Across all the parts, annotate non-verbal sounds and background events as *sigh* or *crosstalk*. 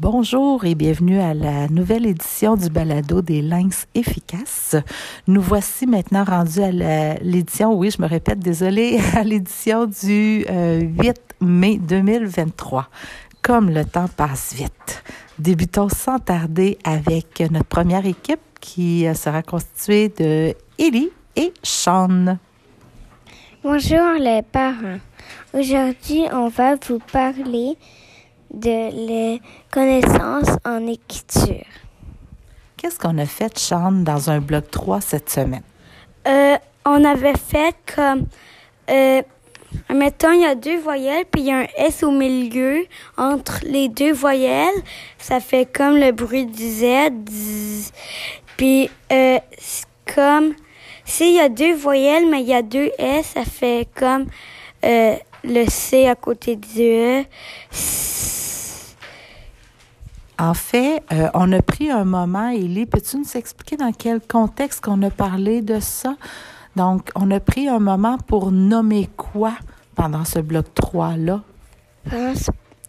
Bonjour et bienvenue à la nouvelle édition du balado des Lynx efficaces. Nous voici maintenant rendus à l'édition, oui, je me répète, désolé, *laughs* à l'édition du 8 euh, mai 2023. Comme le temps passe vite. Débutons sans tarder avec notre première équipe qui euh, sera constituée de Ellie et Sean. Bonjour les parents. Aujourd'hui, on va vous parler de les connaissances en écriture. Qu'est-ce qu'on a fait, Sean, dans un bloc 3 cette semaine? Euh, on avait fait comme, euh, mettons, il y a deux voyelles, puis il y a un S au milieu. Entre les deux voyelles, ça fait comme le bruit du Z. Puis, euh, comme, s'il y a deux voyelles, mais il y a deux S, ça fait comme euh, le C à côté du E. En fait, euh, on a pris un moment, Élie, peux-tu nous expliquer dans quel contexte qu'on a parlé de ça? Donc, on a pris un moment pour nommer quoi pendant ce bloc 3-là? Pendant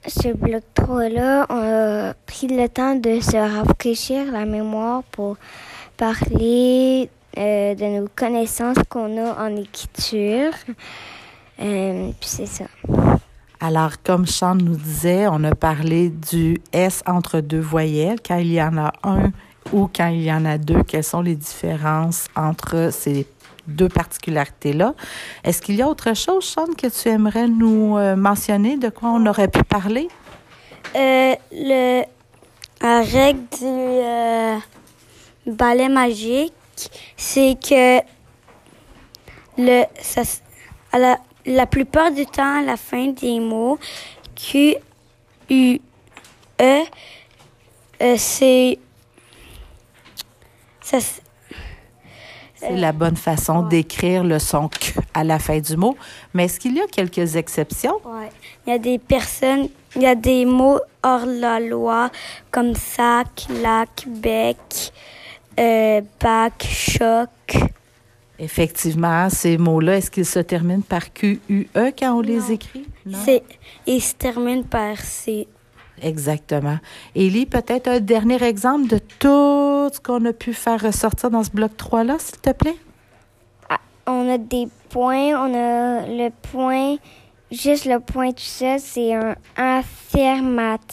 ce, bloc 3-là, on a pris le temps de se rafraîchir la mémoire pour parler euh, de nos connaissances qu'on a en écriture. Euh, puis c'est ça. Alors, comme Sean nous disait, on a parlé du S entre deux voyelles, quand il y en a un ou quand il y en a deux, quelles sont les différences entre ces deux particularités-là? Est-ce qu'il y a autre chose, Sean, que tu aimerais nous euh, mentionner, de quoi on aurait pu parler? Euh, le, la règle du euh, balai magique, c'est que le, ça, à la, la plupart du temps, à la fin des mots, Q, U, E, euh, c'est. C'est la bonne façon d'écrire le son Q à la fin du mot. Mais est-ce qu'il y a quelques exceptions? Oui. Il y a des personnes, il y a des mots hors la loi comme sac, lac, bec, euh, bac, choc. Effectivement, ces mots-là, est-ce qu'ils se terminent par Q-U-E quand on les écrit? Non. Ils se terminent par C. Exactement. Élie, peut-être un dernier exemple de tout ce qu'on a pu faire ressortir dans ce bloc 3-là, s'il te plaît? Ah, on a des points, on a le point, juste le point tout seul, c'est un affirmatif.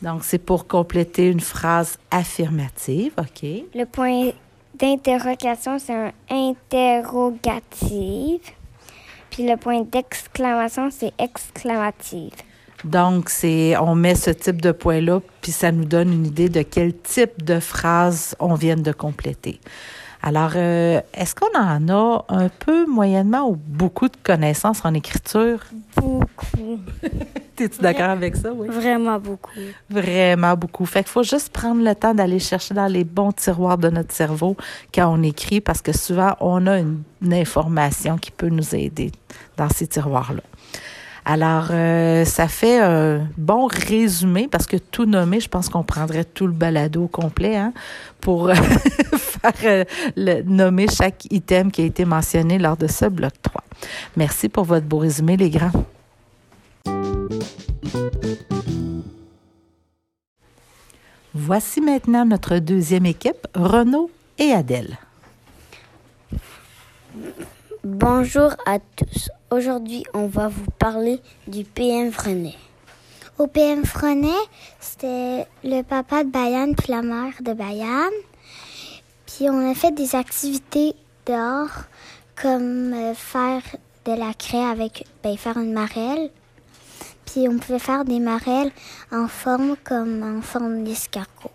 Donc, c'est pour compléter une phrase affirmative, OK? Le point d'interrogation, c'est un interrogatif. Puis le point d'exclamation, c'est exclamatif. Donc, c'est on met ce type de point-là, puis ça nous donne une idée de quel type de phrase on vient de compléter. Alors, euh, est-ce qu'on en a un peu moyennement ou beaucoup de connaissances en écriture? Beaucoup. *laughs* Es-tu d'accord avec ça, oui? Vraiment beaucoup. Vraiment beaucoup. Fait qu'il faut juste prendre le temps d'aller chercher dans les bons tiroirs de notre cerveau quand on écrit, parce que souvent, on a une, information qui peut nous aider dans ces tiroirs-là. Alors, euh, ça fait un bon résumé parce que tout nommé, je pense qu'on prendrait tout le balado complet hein, pour *laughs* euh, nommer chaque item qui a été mentionné lors de ce bloc 3. Merci pour votre beau résumé, les grands. Voici maintenant notre deuxième équipe, Renaud et Adèle. Bonjour à tous. Aujourd'hui, on va vous parler du PM Frenet. Au PM Frenet, c'était le papa de Bayane puis la mère de Bayane. Puis on a fait des activités dehors, comme euh, faire de la craie avec, ben, faire une marelle. Puis on pouvait faire des marelles en forme comme en forme d'escargot.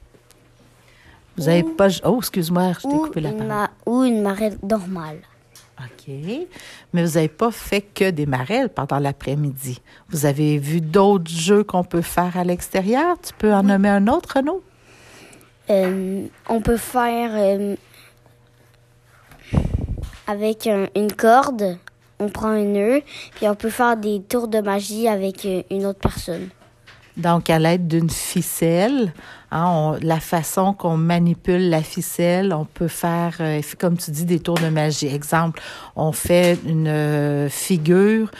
Vous avez pas. Oh, excuse-moi, je t'ai coupé la parole. ou une marelle normale. OK. Mais vous n'avez pas fait que des marelles pendant l'après-midi. Vous avez vu d'autres jeux qu'on peut faire à l'extérieur? Tu peux en nommer un autre, Renaud? Euh, on peut faire euh, avec une corde, on prend un nœud, puis on peut faire des tours de magie avec euh, une autre personne. Donc, à l'aide d'une ficelle, hein, la façon qu'on manipule la ficelle, on peut faire, comme tu dis, des tours de magie. Exemple, on fait une figure,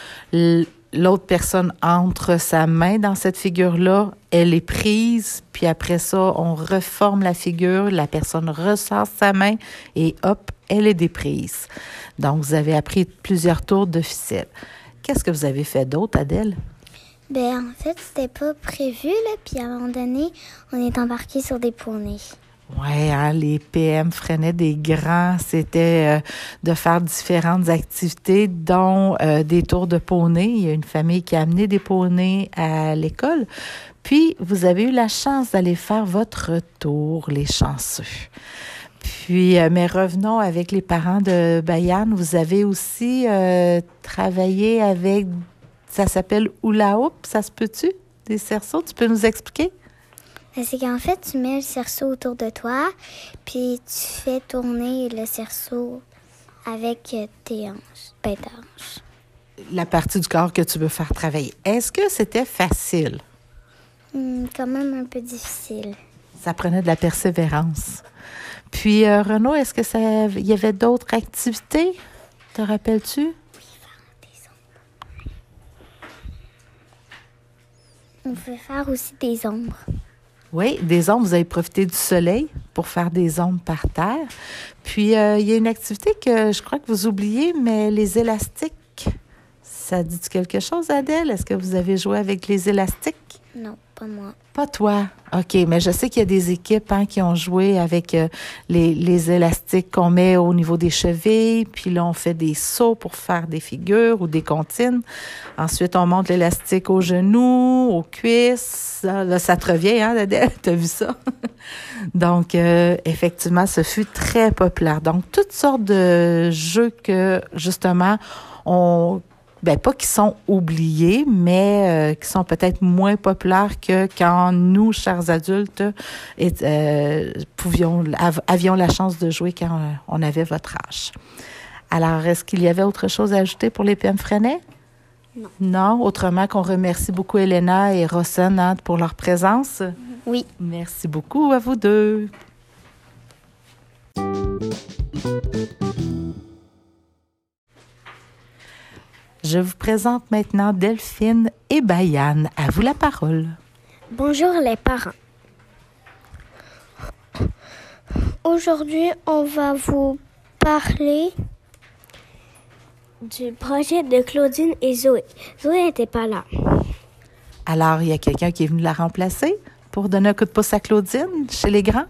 l'autre personne entre sa main dans cette figure-là, elle est prise, puis après ça, on reforme la figure, la personne ressort sa main et hop, elle est déprise. Donc, vous avez appris plusieurs tours de ficelle. Qu'est-ce que vous avez fait d'autre, Adèle? Ben, en fait, c'était pas prévu, là. Puis à un moment donné, on est embarqué sur des poneys. Oui, hein, les PM freinaient des grands. C'était euh, de faire différentes activités, dont euh, des tours de poney. Il y a une famille qui a amené des poneys à l'école. Puis, vous avez eu la chance d'aller faire votre tour, les chanceux. Puis, euh, mais revenons avec les parents de Bayan. Vous avez aussi travaillé avec, ça s'appelle Hula Hoop, ça se peut-tu? Des cerceaux, tu peux nous expliquer? Ben, c'est qu'en fait, tu mets le cerceau autour de toi, puis tu fais tourner le cerceau avec tes hanches, ben, tes hanches. La partie du corps que tu veux faire travailler. Est-ce que c'était facile? Hmm, quand même un peu difficile. Ça prenait de la persévérance. Puis, euh, Renaud, est-ce que ça, il y avait d'autres activités? Te rappelles-tu? Oui, faire des ombres. On peut faire aussi des ombres. Oui, des ombres, vous avez profité du soleil pour faire des ombres par terre. Puis, euh, il y a une activité que je crois que vous oubliez, mais les élastiques. Ça dit quelque chose, Adèle? Est-ce que vous avez joué avec les élastiques? Non, pas moi. Pas toi. OK, mais je sais qu'il y a des équipes hein, qui ont joué avec euh, les, élastiques qu'on met au niveau des chevilles, puis là, on fait des sauts pour faire des figures ou des comptines. Ensuite, on monte l'élastique aux genoux, aux cuisses. Là, ça te revient, hein, Adèle? *laughs* T'as vu ça? *laughs* Donc, euh, effectivement, ce fut très populaire. Donc, toutes sortes de jeux que, justement, on ben pas qui sont oubliés, mais euh, qui sont peut-être moins populaires que quand nous, chers adultes, et, euh, pouvions, avions la chance de jouer quand euh, on avait votre âge. Alors, est-ce qu'il y avait autre chose à ajouter pour les PM Freinet? Non. Non, autrement qu'on remercie beaucoup Elena et Rosen hein, pour leur présence. Oui. Merci beaucoup à vous deux. Je vous présente maintenant Delphine et Bayane. À vous la parole. Bonjour les parents. Aujourd'hui, on va vous parler du projet de Claudine et Zoé. Zoé n'était pas là. Alors, il y a quelqu'un qui est venu la remplacer pour donner un coup de pouce à Claudine chez les grands?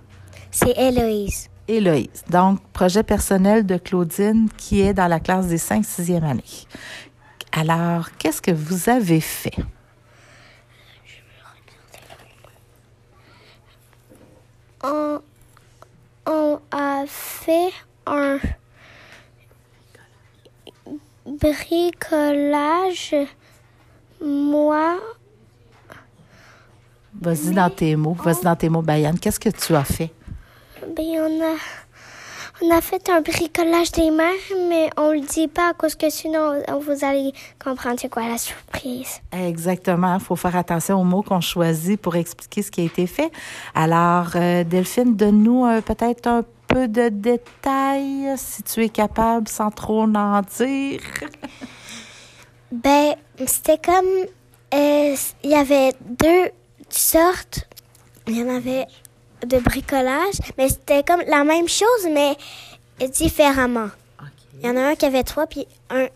C'est Héloïse. Héloïse. Donc, projet personnel de Claudine qui est dans la classe des 5-6e années. Alors, qu'est-ce que vous avez fait? On, on a fait un bricolage. Moi. Vas-y dans tes mots. Vas-y dans tes mots, Bayane. Qu'est-ce que tu as fait? Ben, on a on a fait un bricolage des mers, mais on le dit pas parce que sinon vous allez comprendre c'est quoi la surprise. Exactement. Il faut faire attention aux mots qu'on choisit pour expliquer ce qui a été fait. Alors, euh, Delphine, donne-nous euh, peut-être un peu de détails, si tu es capable, sans trop en dire. *laughs* ben, c'était comme... Euh, il y avait deux sortes. Il y en avait de bricolage, mais c'était comme la même chose, mais différemment. Il y en a un qui avait trois, puis un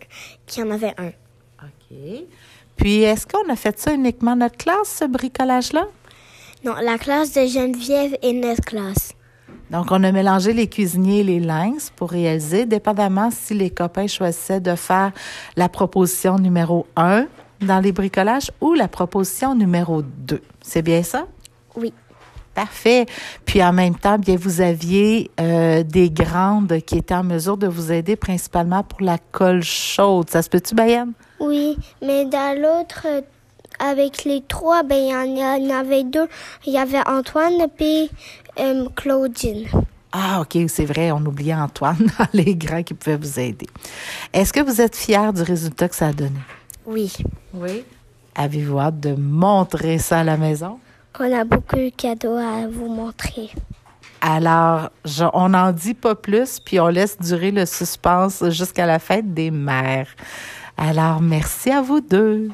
qui en avait un. OK. Puis, est-ce qu'on a fait ça uniquement notre classe, ce bricolage-là? Non, la classe de Geneviève et notre classe. Donc, on a mélangé les cuisiniers et les lynx pour réaliser, dépendamment si les copains choisissaient de faire la proposition numéro un dans les bricolages ou la proposition numéro deux. C'est bien ça? Oui. Parfait. Puis en même temps, bien, vous aviez euh, des grandes qui étaient en mesure de vous aider principalement pour la colle chaude. Ça se peut-tu, Bayane? Oui, mais dans l'autre, avec les trois, ben il y en avait deux. Il y avait Antoine puis euh, Claudine. Ah, OK, c'est vrai, on oubliait Antoine, *laughs* les grands qui pouvaient vous aider. Est-ce que vous êtes fiers du résultat que ça a donné? Oui. Oui. Avez-vous hâte de montrer ça à la maison? On a beaucoup de cadeaux à vous montrer. Alors, on n'en dit pas plus, puis on laisse durer le suspense jusqu'à la fête des mères. Alors, merci à vous deux.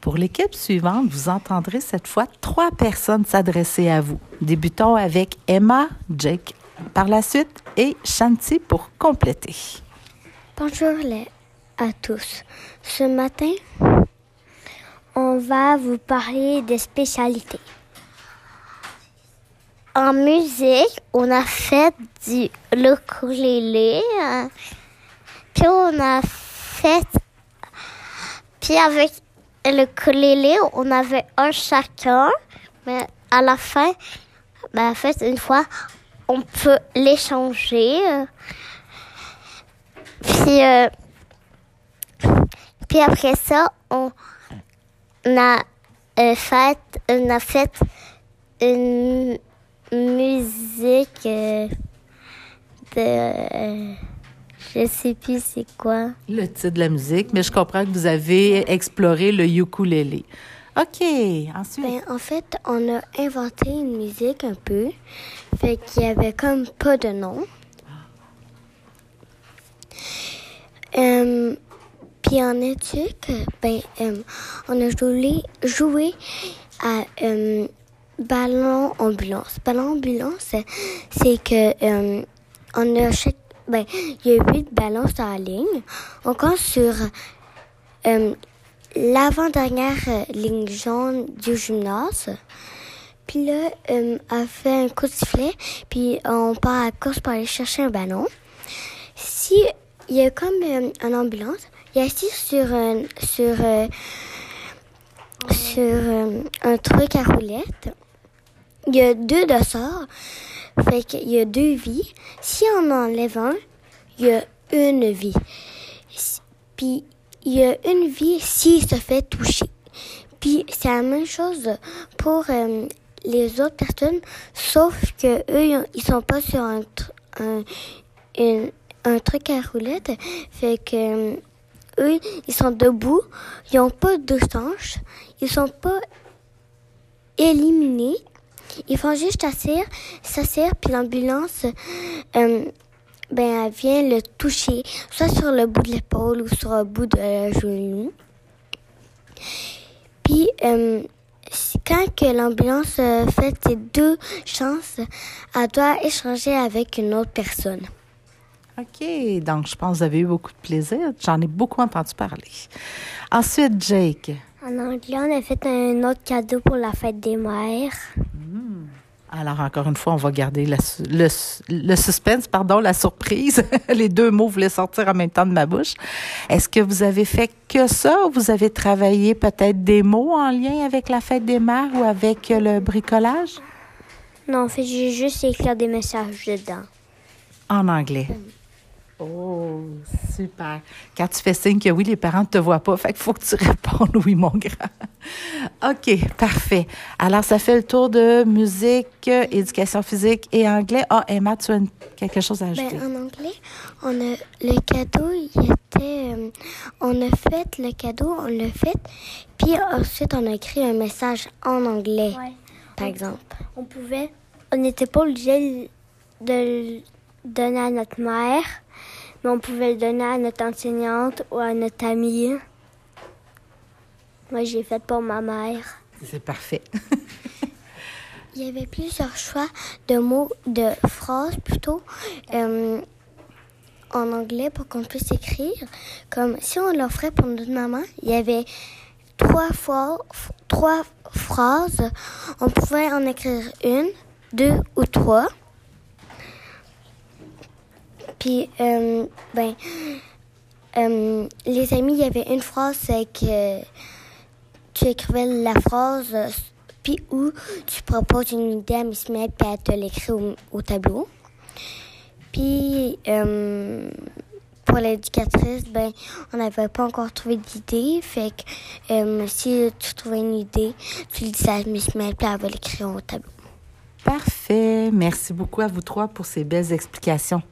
Pour l'équipe suivante, vous entendrez cette fois trois personnes s'adresser à vous. Débutons avec Emma, Jake par la suite et Shanti pour compléter. Bonjour à tous. Ce matin, on va vous parler des spécialités. En musique, on a fait du ukulélé. Puis on a fait... Puis avec le ukulélé, on avait un chacun. Mais à la fin, ben, en fait, une fois, on peut l'échanger. Puis, euh, puis après ça, on a euh, fait, on a fait une musique euh, de, euh, je sais plus c'est quoi. Le titre de la musique, mais je comprends que vous avez exploré le ukulélé. OK, ensuite. Ben, en fait, on a inventé une musique un peu, fait qu'il y avait comme pas de nom. Euh, puis en éthique, ben, euh, on a joué, à euh, ballon ambulance? Ballon ambulance, c'est- que euh, on a chaque, ben, il y a huit ballons sur la ligne. On compte sur l'avant-dernière ligne jaune du gymnase. Puis là, elle fait un coup de sifflet, puis on part à la course pour aller chercher un ballon. Si il y a comme euh, une ambulance, il est assis sur un, sur, euh, sur euh, un truc à roulette. Il y a deux dossards, fait qu'il y a deux vies. Si on enlève un, il y a une vie. Puis il y a une vie s'il se fait toucher. Puis c'est la même chose pour euh, les autres personnes, sauf que eux, ils ont- ils sont pas sur un, un, une- un truc à roulette. Fait que euh, eux, ils sont debout, ils ont pas de hanches, ils sont pas éliminés. Ils font juste s'asseoir, s'asseoir, puis l'ambulance, euh, ben, elle vient le toucher, soit sur le bout de l'épaule ou sur le bout de la genou. Puis, euh, quand que l'ambulance fait ses deux chances, elle doit échanger avec une autre personne. OK, donc je pense que vous avez eu beaucoup de plaisir. J'en ai beaucoup entendu parler. Ensuite, Jake. En anglais, on a fait un autre cadeau pour la fête des mères. Alors, encore une fois, on va garder la le, le suspense, pardon, la surprise. *laughs* Les deux mots voulaient sortir en même temps de ma bouche. Est-ce que vous avez fait que ça ou vous avez travaillé peut-être des mots en lien avec la fête des mères ou avec le bricolage? Non, en fait, j'ai juste écrit des messages dedans. En anglais. Oh, super. Quand tu fais signe que oui, les parents ne te voient pas, fait qu'il faut que tu *laughs* répondes oui, mon grand. OK, parfait. Alors, ça fait le tour de musique, éducation physique et anglais. Ah, Emma, tu as une- quelque chose à ajouter? Ben, en anglais, on a le cadeau, il était. euh, on a fait le cadeau, on l'a fait, puis ensuite on a écrit un message en anglais, par exemple. On pouvait. On n'était pas obligé de le donner à notre mère, mais on pouvait le donner à notre enseignante ou à notre amie. Moi, j'ai fait pour ma mère. C'est parfait. Il y avait plusieurs choix de mots, de phrases plutôt, euh, en anglais pour qu'on puisse écrire. Comme si on l'offrait pour notre maman, il y avait trois fois, trois phrases. On pouvait en écrire une, deux ou trois. Puis, euh, ben, euh, les amis, il y avait une phrase, que tu écrivais la phrase, puis où tu proposes une idée à Miss Mel, puis elle te l'écrit au, au tableau. Puis, euh, pour l'éducatrice, ben, on n'avait pas encore trouvé d'idée. Fait que si tu trouvais une idée, tu le disais à Miss Mel, puis elle va l'écrire au tableau. Parfait. Merci beaucoup à vous trois pour ces belles explications.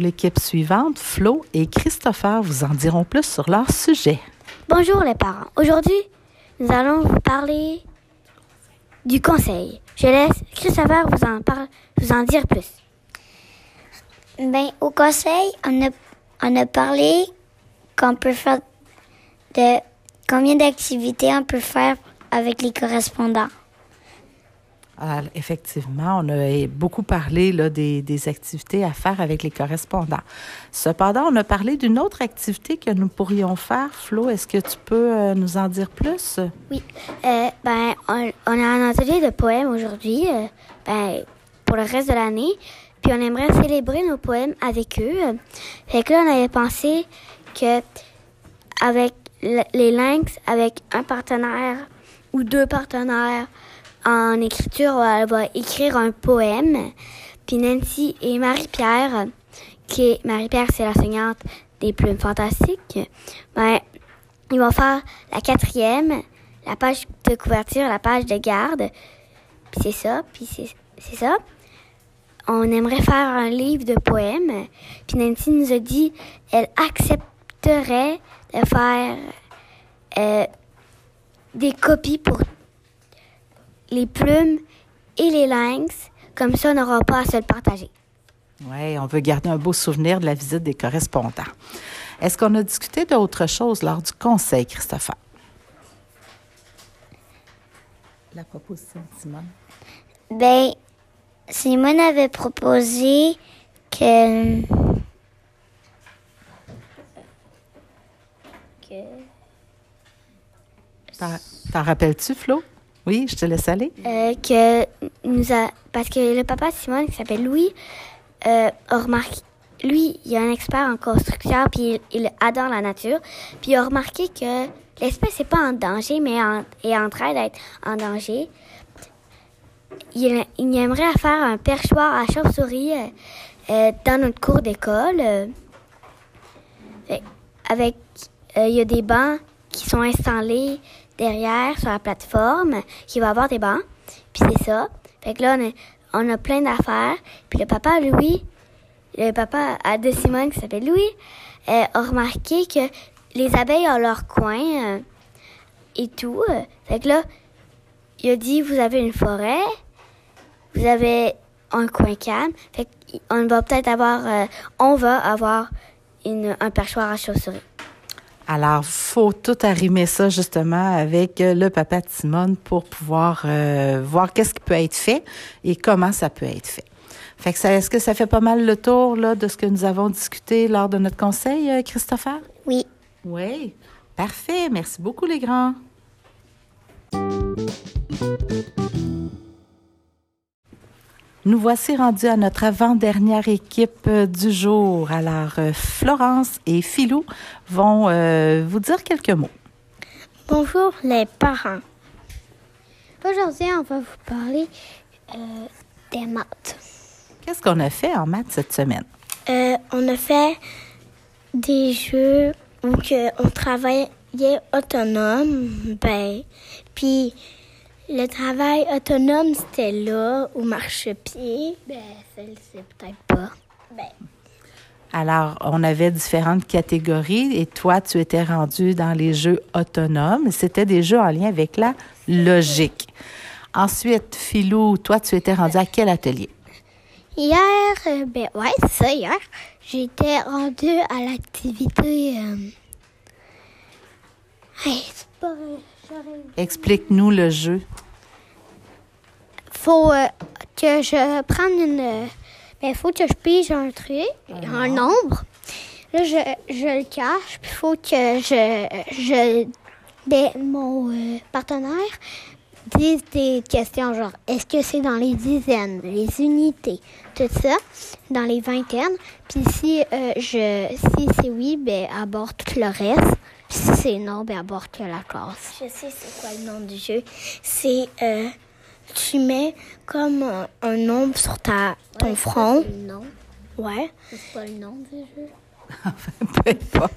Pour l'équipe suivante. Flo et Christopher vous en diront plus sur leur sujet. Bonjour les parents. Aujourd'hui, nous allons vous parler du conseil. Je laisse Christopher vous en, par- vous en dire plus. Ben, au conseil, on a, on a parlé qu'on peut faire de combien d'activités on peut faire avec les correspondants. Effectivement, on a beaucoup parlé des, activités à faire avec les correspondants. Cependant, on a parlé d'une autre activité que nous pourrions faire. Flo, est-ce que tu peux euh, nous en dire plus? Oui. Euh, ben, on, a un atelier de poèmes aujourd'hui, euh, ben, pour le reste de l'année. Puis on aimerait célébrer nos poèmes avec eux. Fait que là, on avait pensé que avec le- les Lynx, avec un partenaire ou deux partenaires en écriture, elle va écrire un poème. Puis Nancy et Marie-Pierre, qui est Marie-Pierre, c'est l'enseignante des plumes fantastiques, ben, ils vont faire la quatrième, la page de couverture, la page de garde. Puis c'est ça, puis c'est c'est ça. On aimerait faire un livre de poèmes. Puis Nancy nous a dit elle accepterait de faire euh, des copies pour les plumes et les lynx. Comme ça, on n'aura pas à se le partager. Oui, on veut garder un beau souvenir de la visite des correspondants. Est-ce qu'on a discuté d'autre chose lors du conseil, Christopher? La proposition de Simone. Ben, Simone avait proposé que. que T'en t'en rappelles-tu, Flo? Oui, je te laisse aller. Euh, que nous a parce que le papa de Simone qui s'appelle Louis euh, a remarqué lui il est un expert en construction puis il, adore la nature puis il a remarqué que l'espèce n'est pas en danger mais est en train d'être en danger il, aimerait faire un perchoir à chauve-souris euh, dans notre cours d'école avec il y a des bancs qui sont installés derrière sur la plateforme qui va avoir des bancs. Puis c'est ça. Fait que là, on a, plein d'affaires. Puis le papa, Louis, le papa de Simone qui s'appelle Louis, euh, a remarqué que les abeilles ont leur coin euh, et tout. Fait que là, il a dit, vous avez une forêt, vous avez un coin calme. Fait qu'on va peut-être avoir, euh, on va avoir une, un perchoir à chauve-souris. Alors, faut tout arrimer ça justement avec euh, le papa de Simone pour pouvoir euh, voir qu'est-ce qui peut être fait et comment ça peut être fait. Fait que ça, est-ce que ça fait pas mal le tour là de ce que nous avons discuté lors de notre conseil, euh, Christopher? Oui. Oui. Parfait. Merci beaucoup, les grands. Nous voici rendus à notre avant-dernière équipe euh, du jour. Alors, euh, Florence et Philou vont euh, vous dire quelques mots. Bonjour les parents. Aujourd'hui, on va vous parler euh, des maths. Qu'est-ce qu'on a fait en maths cette semaine? Euh, on a fait des jeux où on travaillait autonome. Ben, puis le travail autonome, c'était là, au marchepied. Ben, celle-ci, peut-être pas. Ben, Alors, on avait différentes catégories et toi, tu étais rendu dans les jeux autonomes. C'était des jeux en lien avec la logique. Ensuite, Philou, toi, tu étais rendu à quel atelier? Hier, euh, ben ouais, c'est ça, hier, j'étais rendue à l'activité. Euh... Hey, c'est pas. Explique-nous le jeu. Faut euh, que je prenne une. Ben, faut que je pige un truc, un nombre. Là, je, je le cache, puis faut que je. je ben, mon euh, partenaire dise des questions genre est-ce que c'est dans les dizaines, les unités, tout ça, dans les vingtaines. Puis si euh, je si c'est oui, ben aborde tout le reste. Puis si c'est non, ben aborde que la classe. Je sais c'est quoi le nom du jeu. C'est euh, tu mets comme un, un nombre sur ta ton front. Non. Ouais. C'est pas le nom du jeu. *laughs* Peu importe.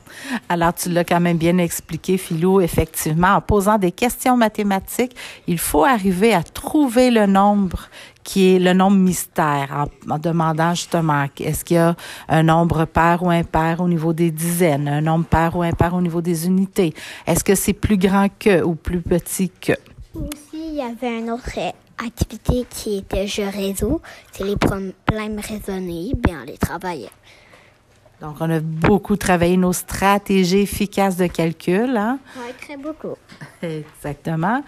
Alors, tu l'as quand même bien expliqué, Philou. Effectivement, en posant des questions mathématiques, il faut arriver à trouver le nombre qui est le nombre mystère, en, demandant justement est-ce qu'il y a un nombre pair ou impair au niveau des dizaines, un nombre pair ou impair au niveau des unités. Est-ce que c'est plus grand que ou plus petit que? Aussi, il y avait une autre activité qui était jeu réseau. C'est les problèmes raisonnés. Bien, on les travaillait. Donc, on a beaucoup travaillé nos stratégies efficaces de calcul. Hein? Oui, très beaucoup. *laughs* Exactement.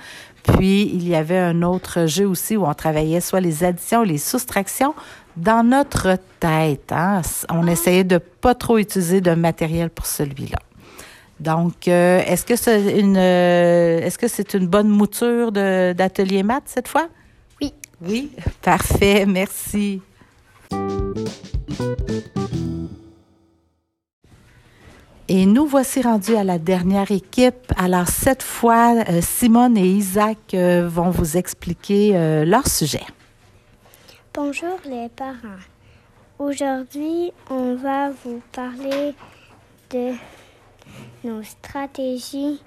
Puis, il y avait un autre jeu aussi où on travaillait soit les additions, les soustractions dans notre tête. Hein? On essayait de pas trop utiliser de matériel pour celui-là. Donc, euh, est-ce que c'est une, euh, est-ce que c'est une bonne mouture d'atelier maths cette fois? Oui. Oui, parfait, merci. Et nous voici rendus à la dernière équipe. Alors, cette fois, euh, Simone et Isaac euh, vont vous expliquer euh, leur sujet. Bonjour les parents. Aujourd'hui, on va vous parler de nos stratégies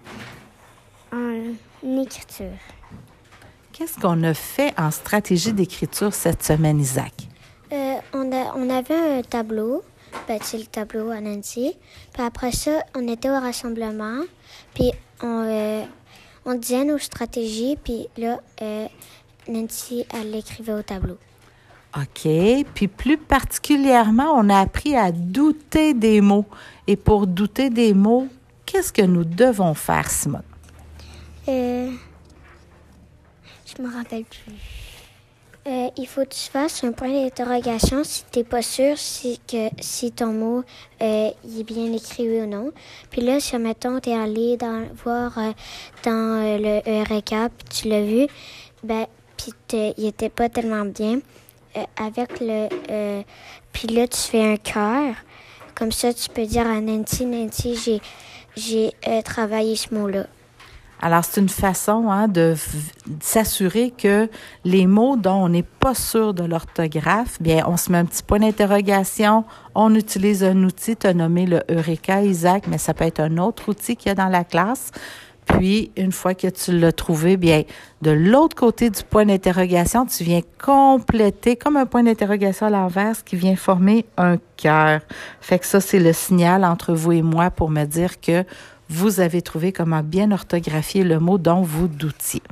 en écriture. Qu'est-ce qu'on a fait en stratégie d'écriture cette semaine, Isaac? on, a, on avait un tableau bâti le tableau à Nancy. Puis après ça, on était au rassemblement. Puis on, euh, on disait nos stratégies. Puis là, euh, Nancy, elle l'écrivait au tableau. OK. Puis plus particulièrement, on a appris à douter des mots. Et pour douter des mots, qu'est-ce que nous devons faire, Simone? Euh, je me rappelle plus. Euh, il faut que tu fasses un point d'interrogation si tu n'es pas sûr si, que, si ton mot euh, est bien écrit ou non. Puis là, si, mettons, tu es allé dans, voir euh, dans le Eureka, puis tu l'as vu, ben, puis il était pas tellement bien, avec le... puis là, tu fais un cœur. Comme ça, tu peux dire à Nancy, Nancy, j'ai, j'ai travaillé ce mot-là. Alors, c'est une façon hein, de, s'assurer que les mots dont on n'est pas sûr de l'orthographe, bien, on se met un petit point d'interrogation, on utilise un outil, tu as nommé le Eureka, Isaac, mais ça peut être un autre outil qu'il y a dans la classe. Puis, une fois que tu l'as trouvé, bien, de l'autre côté du point d'interrogation, tu viens compléter comme un point d'interrogation à l'envers, qui vient former un cœur. Fait que ça, c'est le signal entre vous et moi pour me dire que vous avez trouvé comment bien orthographier le mot dont vous doutiez.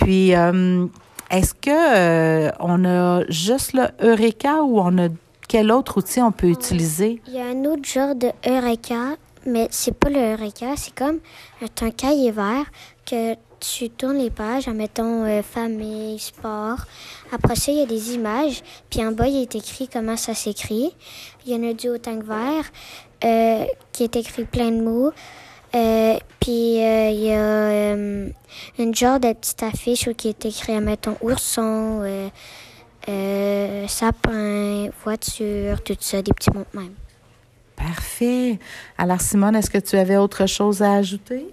Puis, euh, est-ce que euh, on a juste le Eureka ou on a quel autre outil on peut utiliser? Il y a un autre genre de Eureka, mais c'est pas le Eureka, c'est comme un cahier vert que tu tournes les pages en mettant euh, famille, sport. Après ça, il y a des images. Puis en bas, il est écrit comment ça s'écrit. Il y en a du au tank vert qui est écrit plein de mots. Euh, puis euh, il y a euh, une genre de petite affiche où qui est écrit, mettons, ourson, sapin, voiture, tout ça, des petits mots même. Parfait. Alors, Simone, est-ce que tu avais autre chose à ajouter?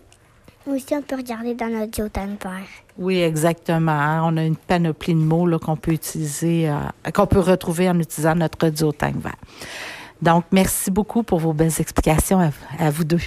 Oui, si on peut regarder dans notre diotane-père. Oui, exactement. Hein. On a une panoplie de mots qu'on peut utiliser, qu'on peut retrouver en utilisant notre diotane vert. Donc, merci beaucoup pour vos belles explications à vous deux.